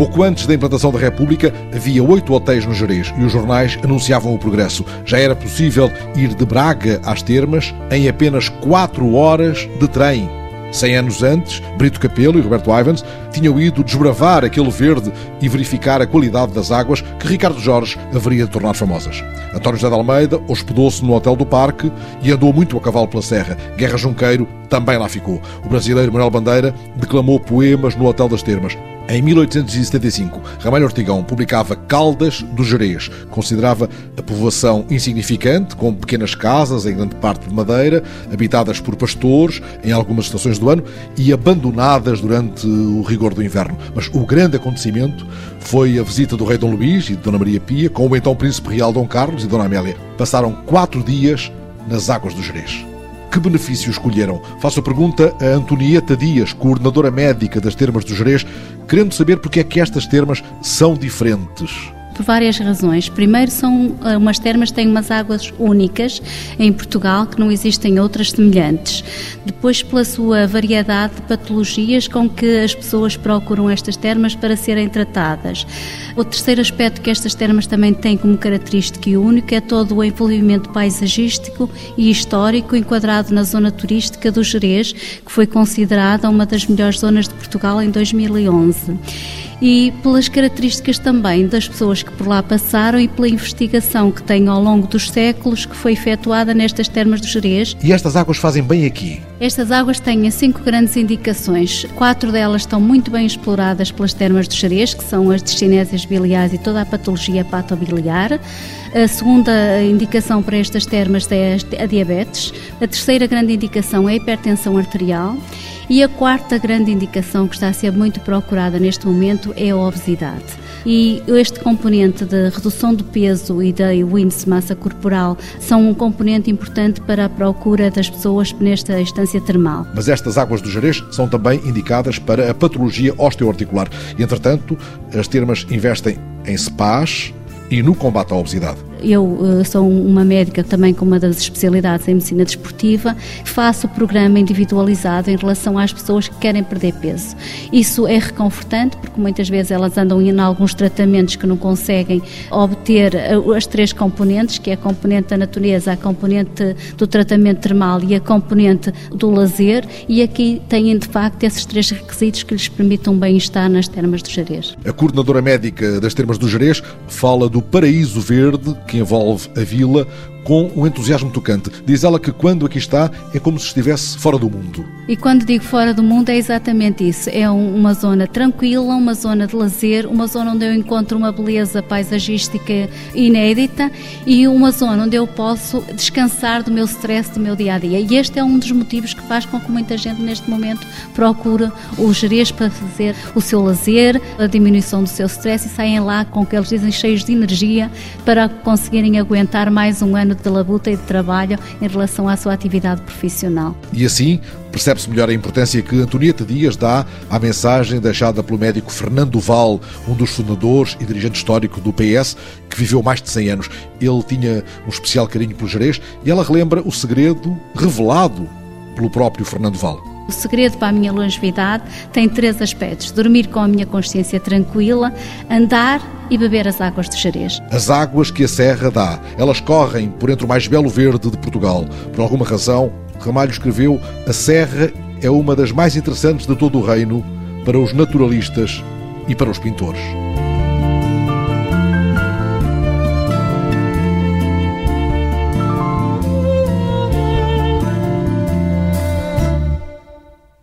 Pouco antes da implantação da República, havia oito hotéis no Jerez e os jornais anunciavam o progresso. Já era possível ir de Braga às Termas em apenas quatro horas de trem. Cem anos antes, Brito Capelo e Roberto Ivans tinham ido desbravar aquele verde e verificar a qualidade das águas que Ricardo Jorge haveria de tornar famosas. António José de Almeida hospedou-se no Hotel do Parque e andou muito a cavalo pela serra. Guerra Junqueiro também lá ficou. O brasileiro Manuel Bandeira declamou poemas no Hotel das Termas. Em 1875, Ramalho Ortigão publicava Caldas do Jerez. Considerava a povoação insignificante, com pequenas casas, em grande parte de madeira, habitadas por pastores em algumas estações do ano e abandonadas durante o rigor do inverno. Mas o grande acontecimento foi a visita do rei Dom Luís e de Dona Maria Pia com o então príncipe real Dom Carlos e Dona Amélia. Passaram quatro dias nas águas do Jerez. Que benefício escolheram? Faço a pergunta a Antonieta Dias, coordenadora médica das termas do Jerez, querendo saber porque é que estas termas são diferentes por várias razões. Primeiro, são eh, umas termas têm umas águas únicas em Portugal que não existem outras semelhantes. Depois, pela sua variedade de patologias com que as pessoas procuram estas termas para serem tratadas. O terceiro aspecto que estas termas também têm como característica e único é todo o envolvimento paisagístico e histórico enquadrado na zona turística do Jerez, que foi considerada uma das melhores zonas de Portugal em 2011 e pelas características também das pessoas que por lá passaram e pela investigação que tem ao longo dos séculos que foi efetuada nestas termas do Jerez. E estas águas fazem bem aqui? Estas águas têm cinco grandes indicações. Quatro delas estão muito bem exploradas pelas termas do Jerez, que são as discinésias biliares e toda a patologia patobiliar. A segunda indicação para estas termas é a diabetes. A terceira grande indicação é a hipertensão arterial. E a quarta grande indicação que está a ser muito procurada neste momento é a obesidade. E este componente de redução do peso e da índice de massa corporal são um componente importante para a procura das pessoas nesta instância termal. Mas estas águas do Jerez são também indicadas para a patologia osteoarticular. Entretanto, as termas investem em spas e no combate à obesidade. Eu uh, sou uma médica também com uma das especialidades em medicina desportiva, faço o programa individualizado em relação às pessoas que querem perder peso. Isso é reconfortante porque muitas vezes elas andam em alguns tratamentos que não conseguem obter eh, as três componentes, que é a componente da natureza, a componente do tratamento termal e a componente do lazer, e aqui têm de facto esses três requisitos que lhes permitam bem-estar nas termas do Jerez. A coordenadora médica das termas do Jerez fala do paraíso verde que envolve a vila com um entusiasmo tocante. Diz ela que quando aqui está é como se estivesse fora do mundo. E quando digo fora do mundo é exatamente isso. É uma zona tranquila, uma zona de lazer, uma zona onde eu encontro uma beleza paisagística inédita e uma zona onde eu posso descansar do meu stress do meu dia a dia. E este é um dos motivos que faz com que muita gente neste momento procure o Jerez para fazer o seu lazer, a diminuição do seu stress e saem lá com o que eles dizem cheios de energia para conseguirem aguentar mais um ano ano de labuta e de trabalho em relação à sua atividade profissional. E assim, percebe-se melhor a importância que Antonieta Dias dá à mensagem deixada pelo médico Fernando Val, um dos fundadores e dirigente histórico do PS, que viveu mais de 100 anos. Ele tinha um especial carinho pelo Jerez e ela relembra o segredo revelado pelo próprio Fernando Val. O segredo para a minha longevidade tem três aspectos: dormir com a minha consciência tranquila, andar e beber as águas de Jerez. As águas que a serra dá, elas correm por entre o mais belo verde de Portugal. Por alguma razão, Ramalho escreveu: a serra é uma das mais interessantes de todo o reino para os naturalistas e para os pintores.